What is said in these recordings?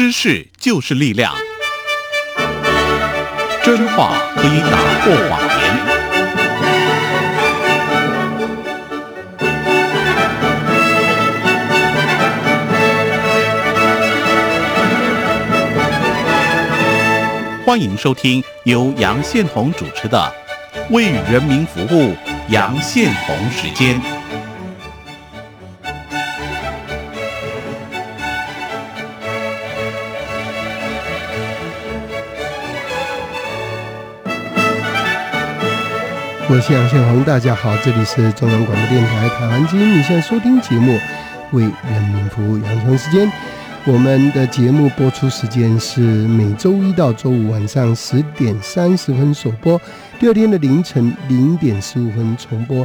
知识就是力量，真话可以打破谎言。欢迎收听由杨宪宏主持的《为人民服务》杨宪宏时间。我是杨宪宏，大家好，这里是中央广播电台台湾之音，你现在收听节目《为人民服务》杨宏时间。我们的节目播出时间是每周一到周五晚上十点三十分首播，第二天的凌晨零点十五分重播，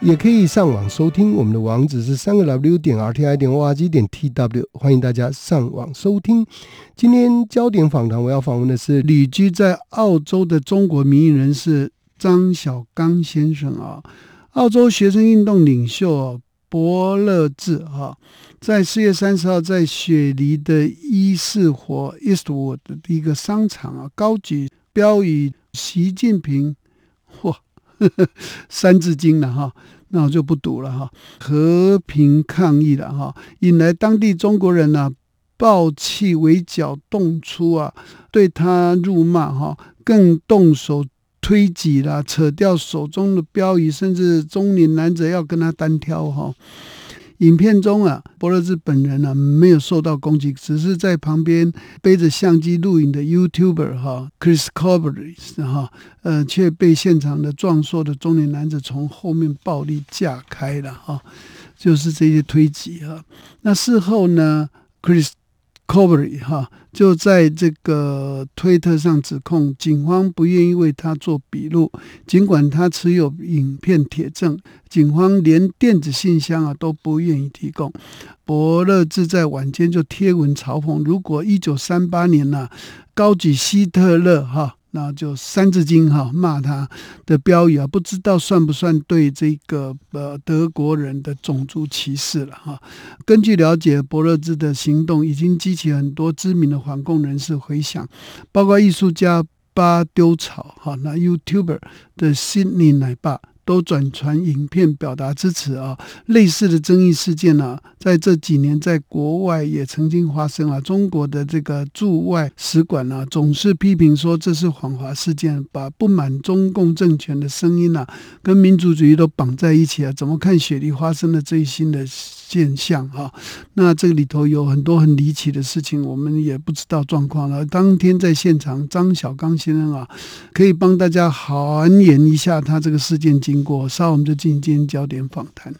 也可以上网收听。我们的网址是三个 W 点 R T I 点 O R G 点 T W，欢迎大家上网收听。今天焦点访谈，我要访问的是旅居在澳洲的中国民意人士。张小刚先生啊，澳洲学生运动领袖伯乐志哈，在四月三十号在雪梨的伊士活 Eastwood 的一个商场啊，高举标语“习近平”嚯，三字经了哈，那我就不读了哈，和平抗议了哈，引来当地中国人呢暴气围剿动粗啊，对他辱骂哈，更动手。推挤啦，扯掉手中的标语，甚至中年男子要跟他单挑哈。影片中啊，伯乐兹本人呢没有受到攻击，只是在旁边背着相机录影的 YouTuber 哈，Chris Corbett 哈，呃，却被现场的壮硕的中年男子从后面暴力架开了哈，就是这些推挤哈。那事后呢，Chris。Covery 哈就在这个推特上指控警方不愿意为他做笔录，尽管他持有影片铁证，警方连电子信箱啊都不愿意提供。伯乐志在晚间就贴文嘲讽：如果一九三八年呢，高举希特勒哈。那就《三字经》哈骂他的标语啊，不知道算不算对这个呃德国人的种族歧视了哈。根据了解，伯乐兹的行动已经激起很多知名的反共人士回响，包括艺术家巴丢草哈，那 YouTuber 的 Sydney 奶爸。都转传影片表达支持啊！类似的争议事件呢，在这几年在国外也曾经发生啊。中国的这个驻外使馆呢，总是批评说这是反华事件，把不满中共政权的声音呢，跟民族主义都绑在一起啊！怎么看雪梨发生的最新的现象哈？那这里头有很多很离奇的事情，我们也不知道状况了。当天在现场，张小刚先生啊，可以帮大家还原一下他这个事件经过，稍后我们就进行今天焦点访谈。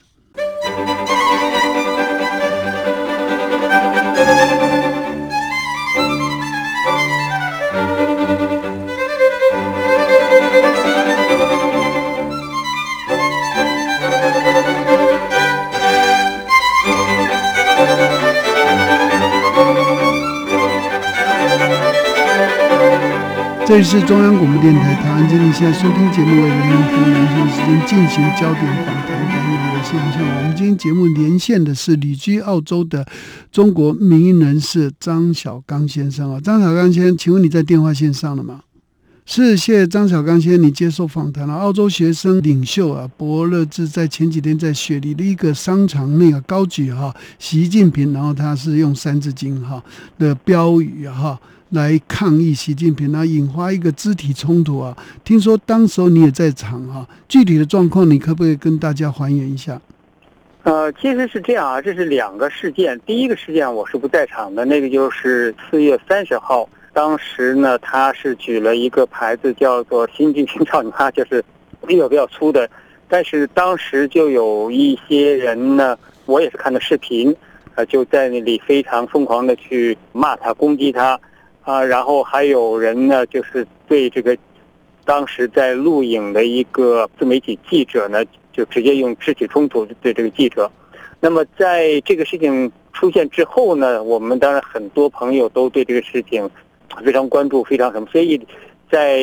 这里是中央广播电台台湾之音，现在收听节目为人民服务，连线时间进行焦点访谈单元。我是杨向我们今天节目连线的是旅居澳洲的中国民营人士张小刚先生啊，张小刚先生，请问你在电话线上了吗？是，谢谢张小刚先生，你接受访谈了。澳洲学生领袖啊，伯乐志在前几天在雪梨的一个商场那个高举哈习近平，然后他是用三字经哈的标语哈。来抗议习近平那，引发一个肢体冲突啊！听说当时候你也在场哈，具体的状况你可不可以跟大家还原一下？呃，其实是这样啊，这是两个事件。第一个事件我是不在场的，那个就是四月三十号，当时呢他是举了一个牌子叫做“习近平操你妈”，就是比较比较粗的，但是当时就有一些人呢，我也是看的视频，呃，就在那里非常疯狂的去骂他、攻击他。啊，然后还有人呢，就是对这个当时在录影的一个自媒体记者呢，就直接用肢体冲突对这个记者。那么在这个事情出现之后呢，我们当然很多朋友都对这个事情非常关注，非常什么。所以在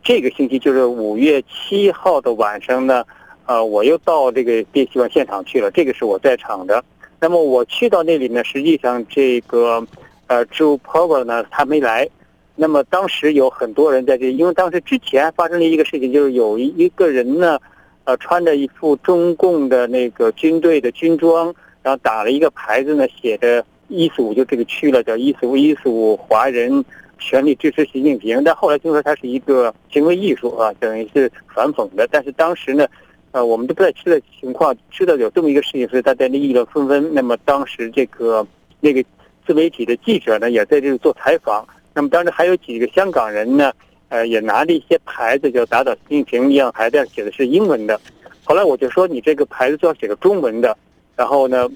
这个星期，就是五月七号的晚上呢，呃，我又到这个电希望现场去了，这个是我在场的。那么我去到那里呢，实际上这个。呃，Joe Powell 呢他没来。那么当时有很多人在这，因为当时之前发生了一个事情，就是有一一个人呢，呃，穿着一副中共的那个军队的军装，然后打了一个牌子呢，写着“一四五”，就这个区了，叫“一四五一四五华人全力支持习近平”。但后来听说他是一个行为艺术啊，等于是反讽的。但是当时呢，呃，我们都不太知道情况，知道有这么一个事情，所以大家议论纷纷。那么当时这个那个自媒体的记者呢，也在这里做采访。那么当时还有几个香港人呢，呃，也拿着一些牌子，就打倒习近平一样，牌子上写的是英文的。后来我就说，你这个牌子最好写个中文的。然后呢，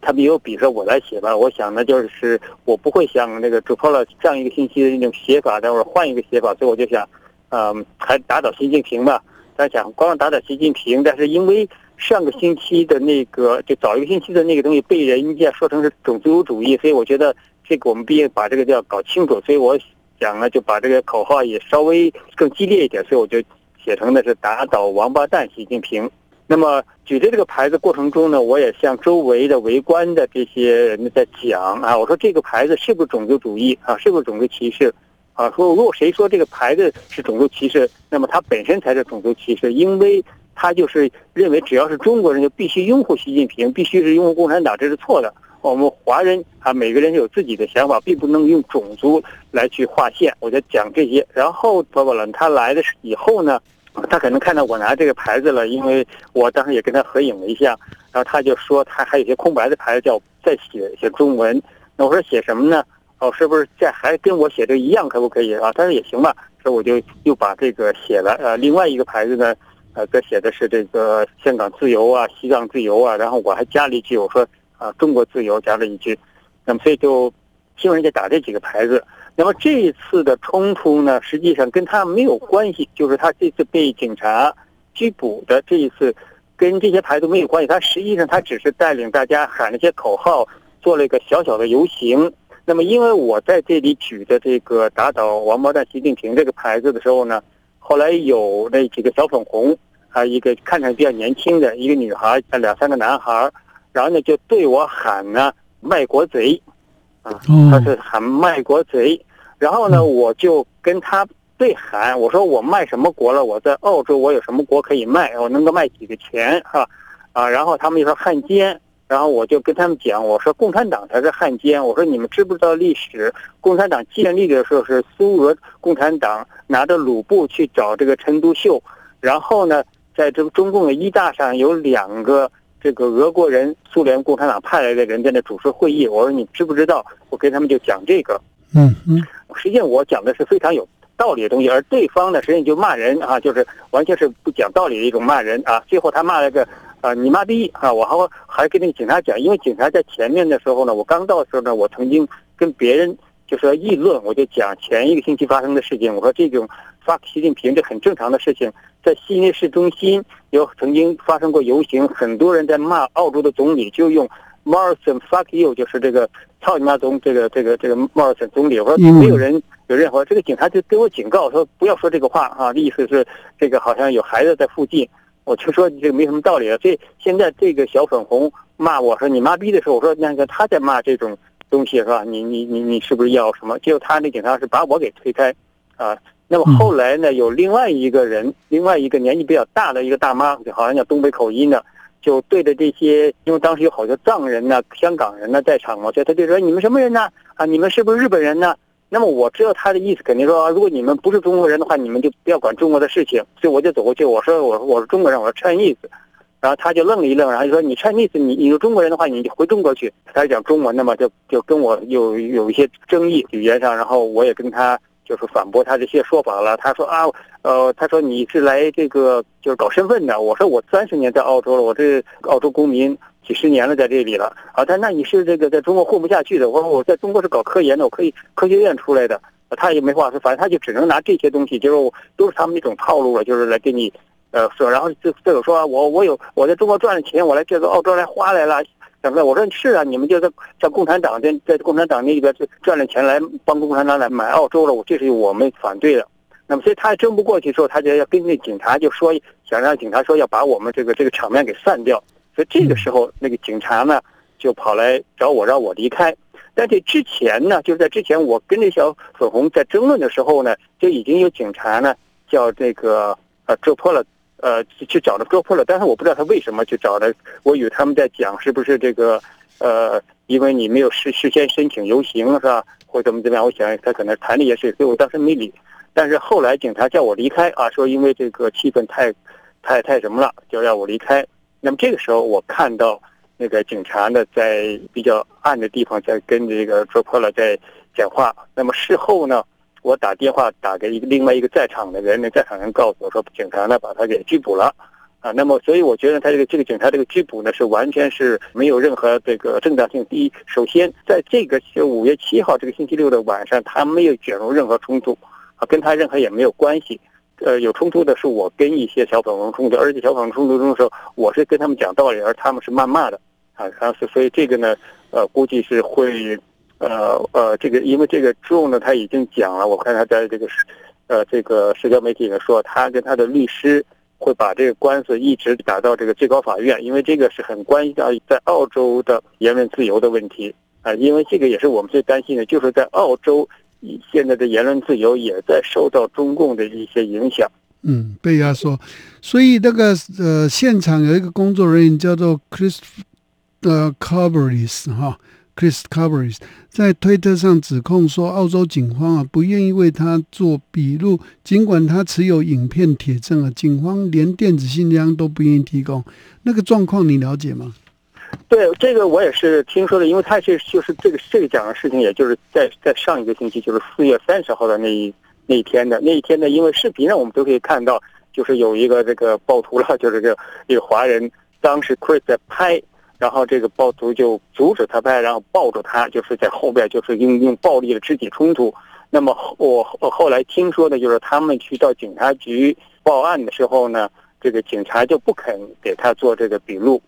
他们也有比说我来写吧。我想呢，就是我不会像那个主播了上一个信息的那种写法，待会儿换一个写法。所以我就想，嗯，还打倒习近平吧。但想光打倒习近平，但是因为上个星期的那个，就早一个星期的那个东西被人家说成是种族主义，所以我觉得。这个我们必须把这个要搞清楚，所以我想呢，就把这个口号也稍微更激烈一点，所以我就写成的是打倒王八蛋习近平。那么举着这个牌子过程中呢，我也向周围的围观的这些人在讲啊，我说这个牌子是不是种族主义啊？是不是种族歧视啊？说如果谁说这个牌子是种族歧视，那么它本身才是种族歧视，因为他就是认为只要是中国人就必须拥护习近平，必须是拥护共产党，这是错的。我们华人啊，每个人有自己的想法，并不能用种族来去划线。我就讲这些。然后包括了他来的以后呢，他可能看到我拿这个牌子了，因为我当时也跟他合影了一下。然后他就说他还有些空白的牌子，叫再写写中文。那我说写什么呢？哦，是不是这还跟我写的一样，可不可以啊？他说也行吧。所以我就又把这个写了。呃，另外一个牌子呢，呃，这写的是这个香港自由啊，西藏自由啊。然后我还加了一句，我说。啊，中国自由加了一句，那么所以就希望人家打这几个牌子。那么这一次的冲突呢，实际上跟他没有关系，就是他这次被警察拘捕的这一次，跟这些牌子没有关系。他实际上他只是带领大家喊了些口号，做了一个小小的游行。那么因为我在这里举的这个打倒王八蛋习近平这个牌子的时候呢，后来有那几个小粉红，还有一个看着比较年轻的一个女孩，两三个男孩。然后呢，就对我喊呢“卖国贼”，啊，他是喊“卖国贼”。然后呢，我就跟他对喊，我说：“我卖什么国了？我在澳洲，我有什么国可以卖？我能够卖几个钱？哈，啊。”然后他们就说汉奸。然后我就跟他们讲，我说共产党才是汉奸。我说你们知不知道历史？共产党建立的时候是苏俄共产党拿着鲁布去找这个陈独秀，然后呢，在这个中共的一大上有两个。这个俄国人、苏联共产党派来的人在那主持会议，我说你知不知道？我跟他们就讲这个，嗯嗯，实际上我讲的是非常有道理的东西，而对方呢，实际上就骂人啊，就是完全是不讲道理的一种骂人啊。最后他骂了个啊你妈逼啊！我还还跟那个警察讲，因为警察在前面的时候呢，我刚到的时候呢，我曾经跟别人就说议论，我就讲前一个星期发生的事情，我说这种发习近平这很正常的事情。在悉尼市中心有曾经发生过游行，很多人在骂澳洲的总理，就用 Morrison fuck you，就是这个操你妈总这个这个这个 Morrison 总理。我说没有人有任何，这个警察就给我警告说不要说这个话啊，意思是这个好像有孩子在附近。我就说你这个没什么道理啊。所以现在这个小粉红骂我说你妈逼的时候，我说那个他在骂这种东西是吧？你你你你是不是要什么？结果他那警察是把我给推开啊。那么后来呢，有另外一个人，另外一个年纪比较大的一个大妈，就好像叫东北口音的，就对着这些，因为当时有好多藏人呢、香港人呢在场嘛，所以他就说：“你们什么人呢？啊，你们是不是日本人呢？”那么我知道他的意思，肯定说：“如果你们不是中国人的话，你们就不要管中国的事情。”所以我就走过去，我说：“我我是中国人，我说 Chinese。”然后他就愣了一愣，然后就说：“你 Chinese，你你是中国人的话，你就回中国去。”他讲中文的嘛，就就跟我有有一些争议语言上，然后我也跟他。就是反驳他这些说法了。他说啊，呃，他说你是来这个就是搞身份的。我说我三十年在澳洲了，我这澳洲公民几十年了，在这里了。啊，他那你是这个在中国混不下去的。我说我在中国是搞科研的，我可以科学院出来的。他也没话说，反正他就只能拿这些东西，就是都是他们那种套路了，就是来给你呃说。然后这这个说我我有我在中国赚了钱，我来这个澳洲来花来了。怎么我说是啊，你们就在像共产党在在共产党那边赚了钱来帮共产党来买澳洲了，我这是我们反对的。那么所以他争不过去之后，他就要跟那警察就说，想让警察说要把我们这个这个场面给散掉。所以这个时候那个警察呢就跑来找我，让我离开。但这之前呢，就是在之前我跟这小粉红在争论的时候呢，就已经有警察呢叫这个呃捉破了，呃去找了捉破了，但是我不知道他为什么去找的，我以为他们在讲是不是这个呃，因为你没有事事先申请游行是吧，或怎么怎么样，我想他可能谈的也是，所以我当时没理。但是后来警察叫我离开啊，说因为这个气氛太太太什么了，就让我离开。那么这个时候我看到。那个警察呢，在比较暗的地方在跟这个卓破了在讲话。那么事后呢，我打电话打给一个另外一个在场的人，那在场人告诉我说，警察呢把他给拘捕了。啊，那么所以我觉得他这个这个警察这个拘捕呢，是完全是没有任何这个正当性。第一，首先在这个五月七号这个星期六的晚上，他没有卷入任何冲突，啊，跟他任何也没有关系。呃，有冲突的是我跟一些小粉红冲突，而且小粉红冲突中的时候，我是跟他们讲道理，而他们是谩骂的。啊，然后所以这个呢，呃，估计是会，呃呃，这个因为这个之后呢，他已经讲了，我看他在这个，呃，这个社交媒体上说，他跟他的律师会把这个官司一直打到这个最高法院，因为这个是很关系到在澳洲的言论自由的问题啊，因为这个也是我们最担心的，就是在澳洲现在的言论自由也在受到中共的一些影响，嗯，被压缩，所以那个呃，现场有一个工作人员叫做 Chris。的 Carveris 哈，Chris Carveris 在推特上指控说，澳洲警方啊不愿意为他做笔录，尽管他持有影片铁证啊，警方连电子信箱都不愿意提供。那个状况你了解吗？对，这个我也是听说的，因为他是就是这个这个讲的事情，也就是在在上一个星期，就是四月三十号的那一那一天的那一天呢，因为视频上我们都可以看到，就是有一个这个暴徒了，就是这一个华人，当时 Chris 在拍。然后这个暴徒就阻止他拍，然后抱住他，就是在后边，就是用用暴力的肢体冲突。那么我我后来听说的，就是他们去到警察局报案的时候呢，这个警察就不肯给他做这个笔录，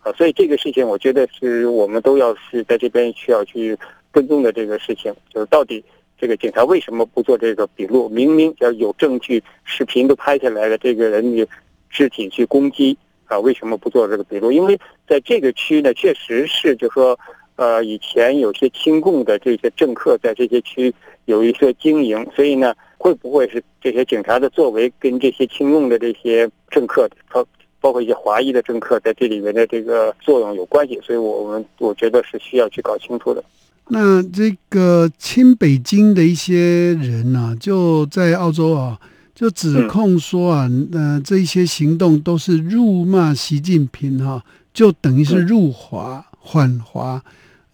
啊，所以这个事情我觉得是我们都要是在这边需要去跟踪的这个事情，就是到底这个警察为什么不做这个笔录？明明要有证据，视频都拍下来了，这个人的肢体去攻击。啊，为什么不做这个笔录？因为在这个区呢，确实是就说，呃，以前有些亲共的这些政客在这些区有一些经营，所以呢，会不会是这些警察的作为跟这些亲共的这些政客，他包括一些华裔的政客在这里面的这个作用有关系？所以我们我觉得是需要去搞清楚的。那这个亲北京的一些人呢，就在澳洲啊。就指控说啊，呃，这些行动都是辱骂习近平哈，就等于是入华反华，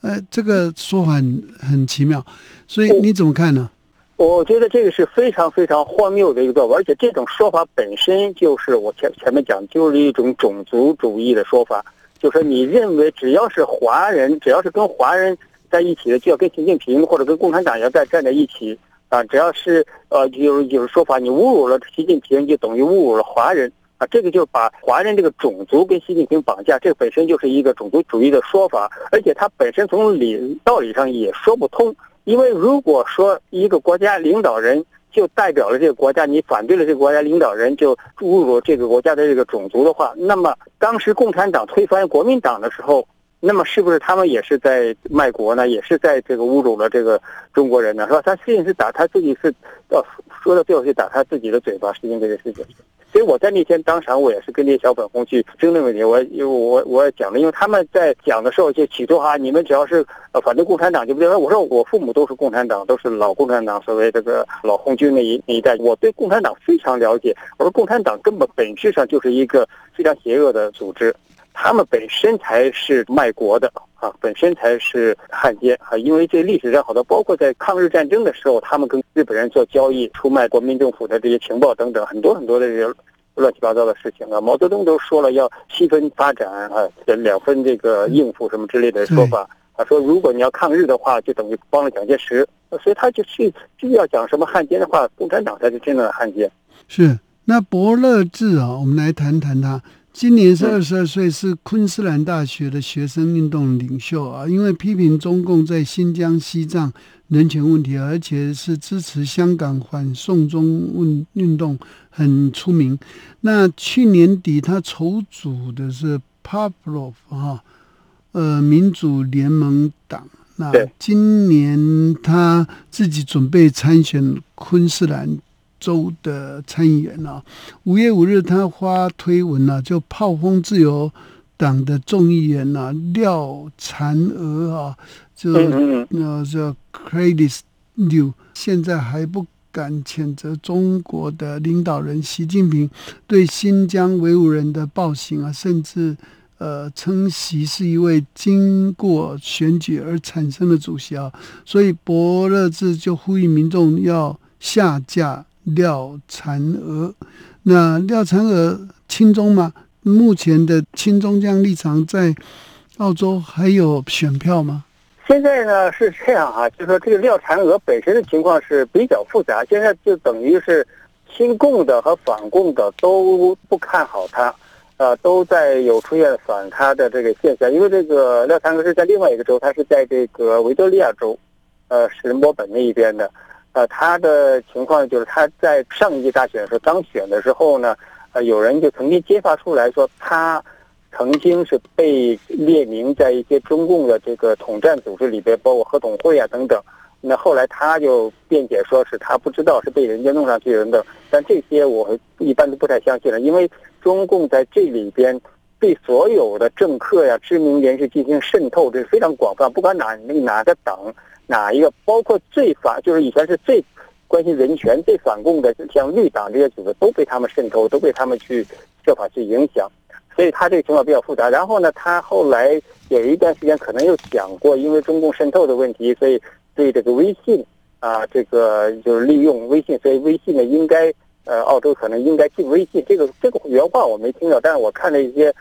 呃，这个说法很很奇妙，所以你怎么看呢？我觉得这个是非常非常荒谬的一个做法，而且这种说法本身就是我前前面讲，就是一种种族主义的说法，就是你认为只要是华人，只要是跟华人在一起的，就要跟习近平或者跟共产党要在站在一起。啊，只要是呃有有说法，你侮辱了习近平，就等于侮辱了华人啊！这个就把华人这个种族跟习近平绑架，这本身就是一个种族主义的说法，而且它本身从理道理上也说不通。因为如果说一个国家领导人就代表了这个国家，你反对了这个国家领导人就侮辱这个国家的这个种族的话，那么当时共产党推翻国民党的时候。那么是不是他们也是在卖国呢？也是在这个侮辱了这个中国人呢？是吧？他实际是打他自己是，呃，说到最后是打他自己的嘴巴，实行这个事情。所以我在那天当场，我也是跟那些小粉红去争论问题。我因为我我也讲了，因为他们在讲的时候就起初哈，你们只要是呃反对共产党就不对。我说我父母都是共产党，都是老共产党，所谓这个老红军那一那一代，我对共产党非常了解。我说共产党根本本质上就是一个非常邪恶的组织。他们本身才是卖国的啊，本身才是汉奸啊！因为这历史上好多，包括在抗日战争的时候，他们跟日本人做交易，出卖国民政府的这些情报等等，很多很多的这些乱七八糟的事情啊。毛泽东都说了要七分发展啊，两分这个应付什么之类的说法他。说如果你要抗日的话，就等于帮了蒋介石，所以他就去就要讲什么汉奸的话，共产党才是真正的汉奸。是那伯乐志啊，我们来谈谈他。今年是二十二岁，是昆士兰大学的学生运动领袖啊。因为批评中共在新疆、西藏人权问题，而且是支持香港反送中运运动，很出名。那去年底他筹组的是 Pavlov 哈，呃，民主联盟党。那今年他自己准备参选昆士兰州的参议员啊。五月五日，他发推文啊，就炮轰自由党的众议员呐廖婵娥啊，就那叫 c r e d i s New，现在还不敢谴责中国的领导人习近平对新疆维吾人的暴行啊，甚至。呃，称习是一位经过选举而产生的主席啊，所以伯乐志就呼吁民众要下架廖婵娥。那廖婵娥亲中吗？目前的亲中这样立场在澳洲还有选票吗？现在呢是这样啊，就说这个廖婵娥本身的情况是比较复杂，现在就等于是亲共的和反共的都不看好他。呃，都在有出现反他的这个现象，因为这个廖婵娥是在另外一个州，他是在这个维多利亚州，呃，是墨本那一边的，呃，他的情况就是他在上一届大选的时候当选的时候呢，呃，有人就曾经揭发出来说他曾经是被列名在一些中共的这个统战组织里边，包括合统会啊等等。那后来他就辩解说是他不知道是被人家弄上去等等，但这些我一般都不太相信了，因为中共在这里边对所有的政客呀、知名人士进行渗透，这是非常广泛，不管哪哪个党、哪一个，包括最反就是以前是最关心人权、最反共的，像绿党这些组织都被他们渗透，都被他们去设法去影响，所以他这个情况比较复杂。然后呢，他后来有一段时间可能又讲过，因为中共渗透的问题，所以。对这个微信啊，这个就是利用微信，所以微信呢应该呃，澳洲可能应该禁微信。这个这个原话我没听到，但是我看了一些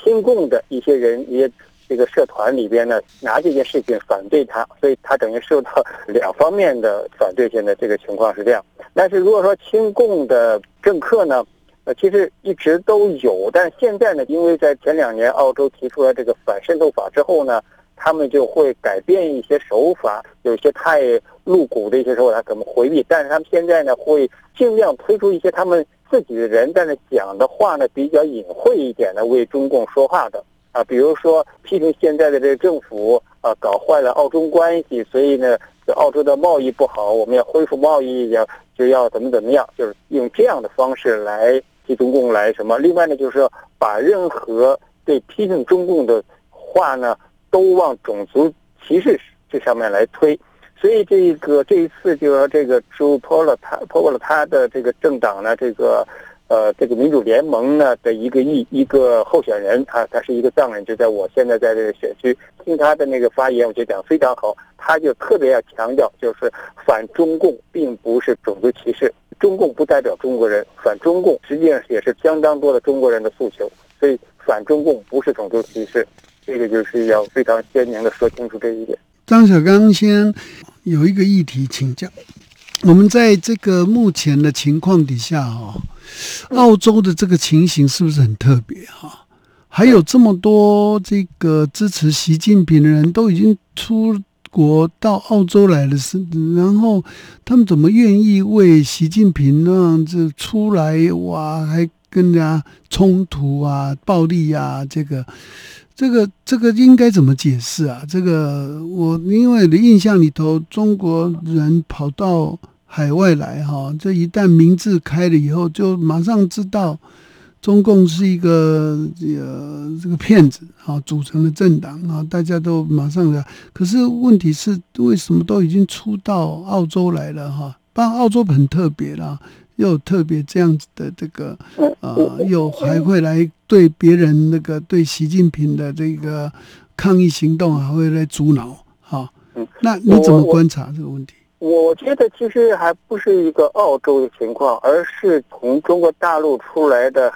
亲共的一些人，也这个社团里边呢，拿这件事情反对他，所以他等于受到两方面的反对。现在这个情况是这样。但是如果说亲共的政客呢，呃，其实一直都有，但是现在呢，因为在前两年澳洲提出了这个反渗透法之后呢。他们就会改变一些手法，有些太露骨的一些手法，怎么回避？但是他们现在呢，会尽量推出一些他们自己的人，在那讲的话呢，比较隐晦一点的，为中共说话的啊。比如说批评现在的这个政府啊，搞坏了澳中关系，所以呢，澳洲的贸易不好，我们要恢复贸易，要就要怎么怎么样，就是用这样的方式来替中共来什么。另外呢，就是把任何对批评中共的话呢。都往种族歧视这上面来推，所以这个这一次就说这个朱波了他破了他的这个政党呢，这个呃这个民主联盟呢的一个一一个候选人啊，他是一个藏人，就在我现在在这个选区听他的那个发言，我就讲非常好，他就特别要强调，就是反中共并不是种族歧视，中共不代表中国人，反中共实际上也是相当多的中国人的诉求，所以反中共不是种族歧视。这个就是要非常鲜明的说清楚这一点。张小刚先有一个议题请教，我们在这个目前的情况底下哈，澳洲的这个情形是不是很特别哈？还有这么多这个支持习近平的人都已经出国到澳洲来了，是然后他们怎么愿意为习近平那样子出来哇？还跟人家冲突啊、暴力啊，这个。这个这个应该怎么解释啊？这个我因为的印象里头，中国人跑到海外来哈，这一旦名字开了以后，就马上知道中共是一个呃这个骗子啊组成的政党啊，大家都马上的。可是问题是，为什么都已经出到澳洲来了哈？然澳洲很特别啦。又特别这样子的这个，呃，又还会来对别人那个对习近平的这个抗议行动还会来阻挠，哈，嗯，那你怎么观察这个问题？我觉得其实还不是一个澳洲的情况，而是从中国大陆出来的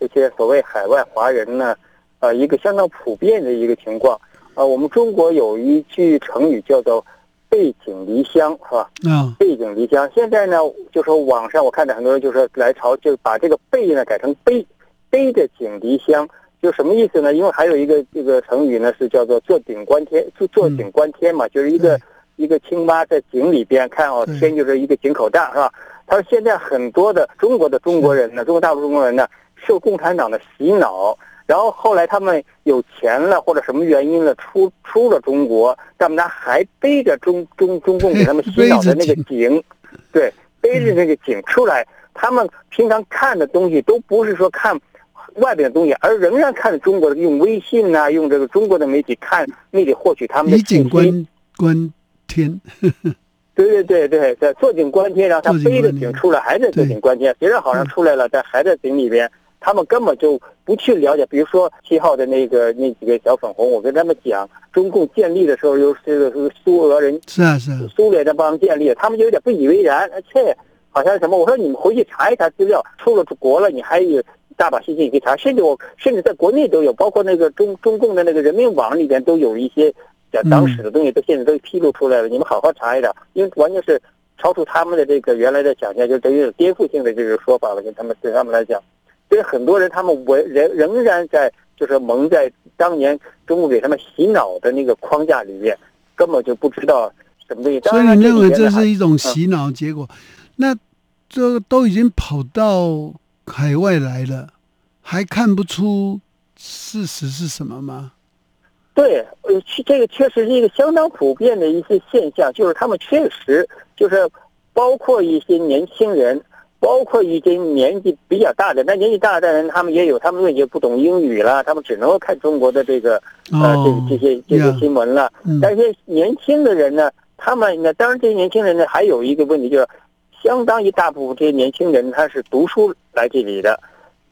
这些所谓海外华人呢，呃，一个相当普遍的一个情况。啊，我们中国有一句成语叫做。背井离乡是吧？嗯，背井离乡。现在呢，就说网上我看到很多人就说来朝，就把这个背呢改成背，背着井离乡，就什么意思呢？因为还有一个这个成语呢是叫做坐井观天，坐坐井观天嘛，就是一个一个青蛙在井里边看哦，天就是一个井口大是吧？他说现在很多的中国的中国人呢，中国大陆中国人呢，受共产党的洗脑，然后后来他们有钱了或者什么原因了，出出了中国，但们他还背着中中中共给他们洗脑的那个 井，对，背着那个井出来。他们平常看的东西都不是说看外边的东西，而仍然看着中国的，用微信呐，用这个中国的媒体看，那里获取他们的信息。观观天。对对对对，在坐井观天，然后他背着井出来，还在坐井观天。别人好像出来了，但还在井里边。他们根本就不去了解，比如说七号的那个那几个小粉红，我跟他们讲，中共建立的时候，又是这个苏俄人是啊是啊苏联的帮建立，他们就有点不以为然，切，好像什么？我说你们回去查一查资料，出了国了，你还有大把信息可以查，甚至我甚至在国内都有，包括那个中中共的那个人民网里边都有一些讲党史的东西，都现在都披露出来了，你们好好查一查，因为完全是超出他们的这个原来的想象，就等于有颠覆性的这个说法了，跟他们对他们来讲。所以很多人他们为仍仍然在就是蒙在当年中共给他们洗脑的那个框架里面，根本就不知道什么东西。所以你认为这是一种洗脑结果？那这都已经跑到海外来了，还看不出事实是什么吗？对，呃，这个确实是一个相当普遍的一些现象，就是他们确实就是包括一些年轻人。包括一些年纪比较大的，那年纪大的人，他们也有，他们也不懂英语了，他们只能够看中国的这个呃，这这些这些新闻了。但是年轻的人呢，他们那当然这些年轻人呢，还有一个问题就是，相当一大部分这些年轻人他是读书来这里的，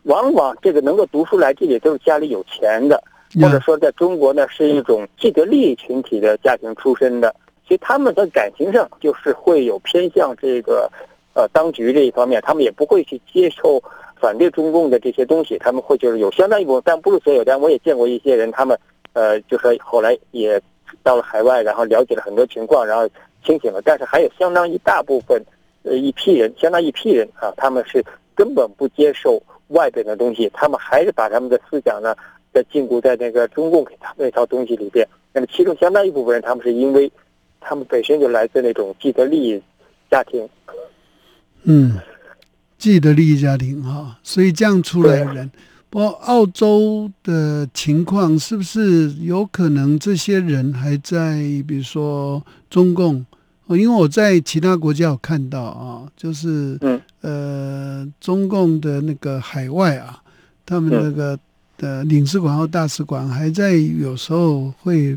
往往这个能够读书来这里都是家里有钱的，或者说在中国呢是一种既得利益群体的家庭出身的，所以他们在感情上就是会有偏向这个。呃，当局这一方面，他们也不会去接受反对中共的这些东西，他们会就是有相当一部分，但不是所有。但我也见过一些人，他们呃，就是后来也到了海外，然后了解了很多情况，然后清醒了。但是还有相当一大部分，呃，一批人，相当一批人啊，他们是根本不接受外边的东西，他们还是把他们的思想呢，在禁锢在那个中共给他那套东西里边。那么其中相当一部分人，他们是因为他们本身就来自那种既得利益家庭。嗯，既得利益家庭哈，所以这样出来的人，不过澳洲的情况是不是有可能这些人还在，比如说中共？因为我在其他国家有看到啊，就是嗯呃，中共的那个海外啊，他们那个的领事馆或大使馆还在有时候会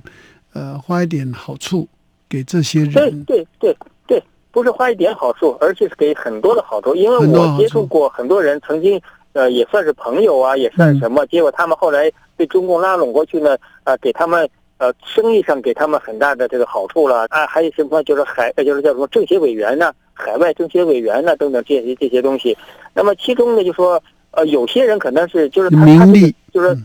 呃花一点好处给这些人，对对对对。不是花一点好处，而且是给很多的好处。因为我接触过很多人，曾经呃也算是朋友啊，也算什么。结果他们后来被中共拉拢过去呢，呃，给他们呃生意上给他们很大的这个好处了啊。还有什么就是海，就是叫什么政协委员呢，海外政协委员呢等等这些这些东西。那么其中呢，就说呃有些人可能是就是他他就是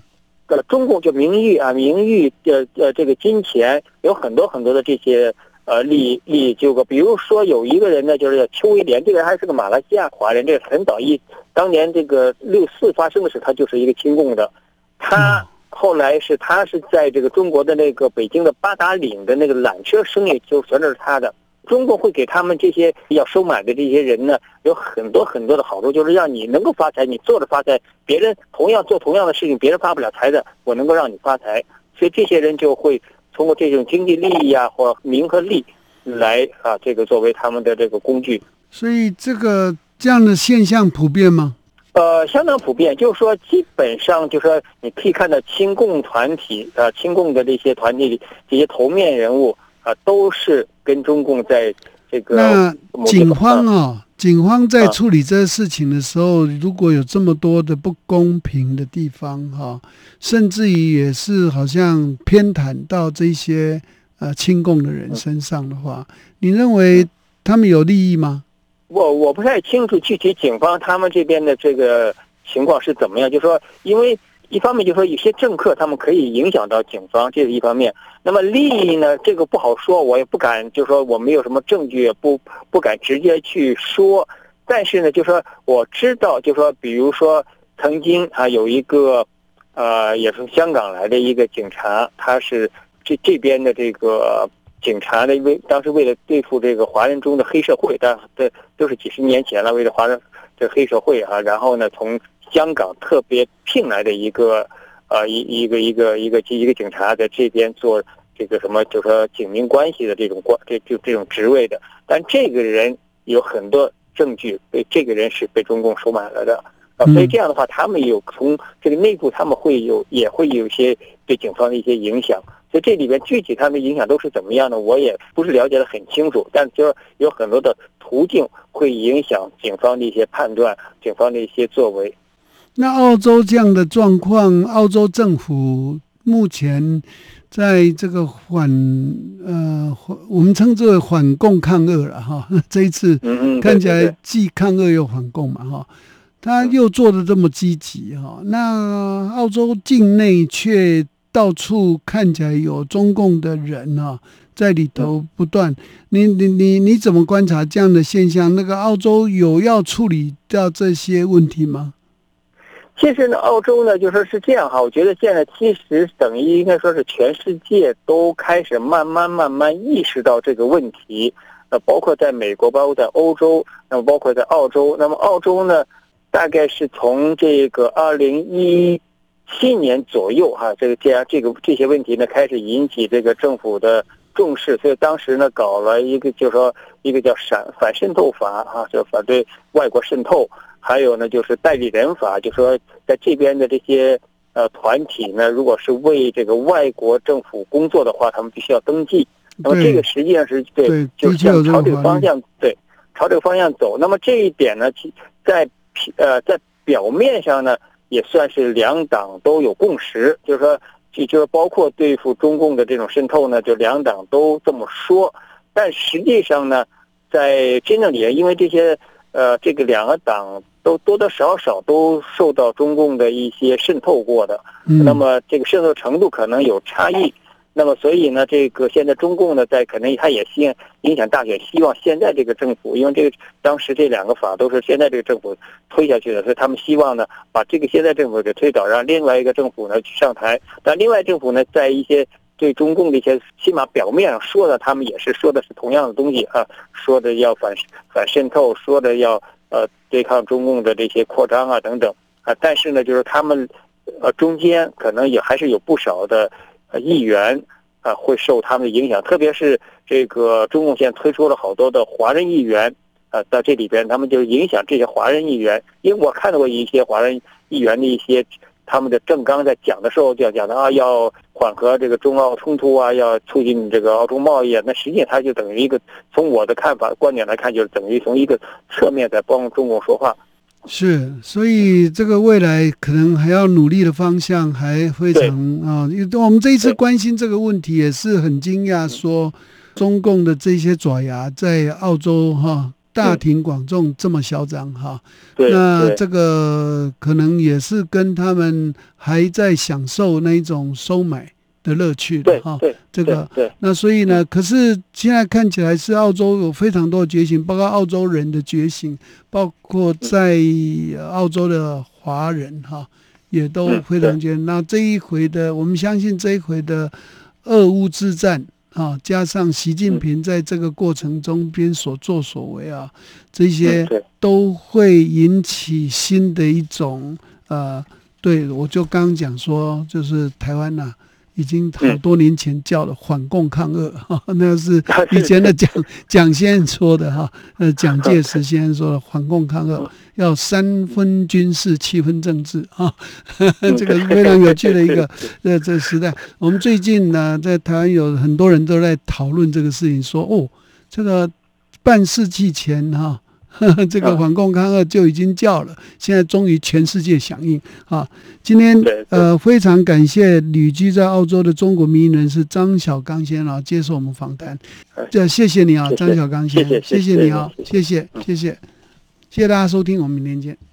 呃中共就名誉啊，名誉呃呃这个金钱有很多很多的这些。呃，利利益纠葛，比如说有一个人呢，就是邱威廉，这个人还是个马来西亚华人，这个很早一当年这个六四发生的时候，他就是一个亲共的，他后来是他是在这个中国的那个北京的八达岭的那个缆车生意就全都是他的，中国会给他们这些要收买的这些人呢，有很多很多的好处，就是让你能够发财，你做着发财，别人同样做同样的事情，别人发不了财的，我能够让你发财，所以这些人就会。通过这种经济利益啊，或名和利，来啊，这个作为他们的这个工具。所以这个这样的现象普遍吗？呃，相当普遍。就是说，基本上就是说，你可以看到亲共团体啊，亲共的这些团体里，这些头面人物啊，都是跟中共在这个。那警方啊。警方在处理这个事情的时候，如果有这么多的不公平的地方，哈，甚至于也是好像偏袒到这些呃亲共的人身上的话，你认为他们有利益吗？我我不太清楚具体警方他们这边的这个情况是怎么样，就说因为。一方面就是说有些政客他们可以影响到警方，这是一方面。那么利益呢，这个不好说，我也不敢就是说我没有什么证据，不不敢直接去说。但是呢，就说我知道，就说比如说曾经啊有一个，呃，也是香港来的一个警察，他是这这边的这个警察呢，因为当时为了对付这个华人中的黑社会，但这都是几十年前了，为了华人这黑社会啊，然后呢从。香港特别聘来的一个呃一一个一个一个一个警察在这边做这个什么，就说警民关系的这种关这就这种职位的，但这个人有很多证据，被这个人是被中共收买了的啊，所以这样的话，他们有从这个内部他们会有也会有一些对警方的一些影响。所以这里边具体他们的影响都是怎么样的，我也不是了解的很清楚。但就是有很多的途径会影响警方的一些判断，警方的一些作为。那澳洲这样的状况，澳洲政府目前在这个反呃，我们称之为反共抗俄了哈。这一次看起来既抗俄又反共嘛哈，他又做的这么积极哈。那澳洲境内却。到处看起来有中共的人啊，在里头不断。你你你你怎么观察这样的现象？那个澳洲有要处理掉这些问题吗？其实呢，澳洲呢就说是这样哈。我觉得现在其实等于应该说是全世界都开始慢慢慢慢意识到这个问题。呃，包括在美国，包括在欧洲，那么包括在澳洲。那么澳洲呢，大概是从这个二零一。七年左右哈，这个这样这个这些问题呢，开始引起这个政府的重视，所以当时呢，搞了一个就是说一个叫反反渗透法啊，就反对外国渗透，还有呢就是代理人法，就说在这边的这些呃团体呢，如果是为这个外国政府工作的话，他们必须要登记。那么这个实际上是对，就是向朝这个方向对，朝这个方向走。那么这一点呢，其在呃在表面上呢。也算是两党都有共识，就是说，就就是包括对付中共的这种渗透呢，就两党都这么说。但实际上呢，在真正里，因为这些呃，这个两个党都多多少少都受到中共的一些渗透过的，那么这个渗透程度可能有差异。那么，所以呢，这个现在中共呢，在可能他也希影响大选，希望现在这个政府，因为这个当时这两个法都是现在这个政府推下去的，所以他们希望呢，把这个现在政府给推倒，让另外一个政府呢去上台。但另外政府呢，在一些对中共的一些起码表面上说的，他们也是说的是同样的东西啊，说的要反 反渗透，说的要呃对抗中共的这些扩张啊等等啊。但是呢，就是他们呃中间可能也还是有不少的。议员啊，会受他们的影响，特别是这个中共现在推出了好多的华人议员啊，在这里边，他们就影响这些华人议员。因为我看到过一些华人议员的一些他们的政纲，在讲的时候就要讲的啊，要缓和这个中澳冲突啊，要促进这个澳中贸易啊。那实际上他就等于一个，从我的看法观点来看，就是等于从一个侧面在帮中共说话。是，所以这个未来可能还要努力的方向还非常啊。因为我们这一次关心这个问题，也是很惊讶，说中共的这些爪牙在澳洲哈大庭广众这么嚣张哈。那这个可能也是跟他们还在享受那种收买。的乐趣的哈，这个，那所以呢，可是现在看起来是澳洲有非常多的觉醒，包括澳洲人的觉醒，包括在澳洲的华人哈，也都非常觉醒。那这一回的，我们相信这一回的俄乌之战啊，加上习近平在这个过程中边所作所为啊，这些都会引起新的一种呃，对我就刚刚讲说，就是台湾呐。已经好多年前叫了反共抗俄哈，那是 以前的蒋蒋先生说的哈，呃，蒋介石先生说的反共抗俄要三分军事七分政治啊，这个非常有趣的一个呃这个时代。我们最近呢，在台湾有很多人都在讨论这个事情，说哦，这个半世纪前哈。这个反共抗俄就已经叫了，现在终于全世界响应啊！今天呃，非常感谢旅居在澳洲的中国民营人士张小刚先生接受我们访谈，这谢谢你啊，张小刚先生，谢谢你啊，谢谢谢谢，谢谢大家收听，我们明天见。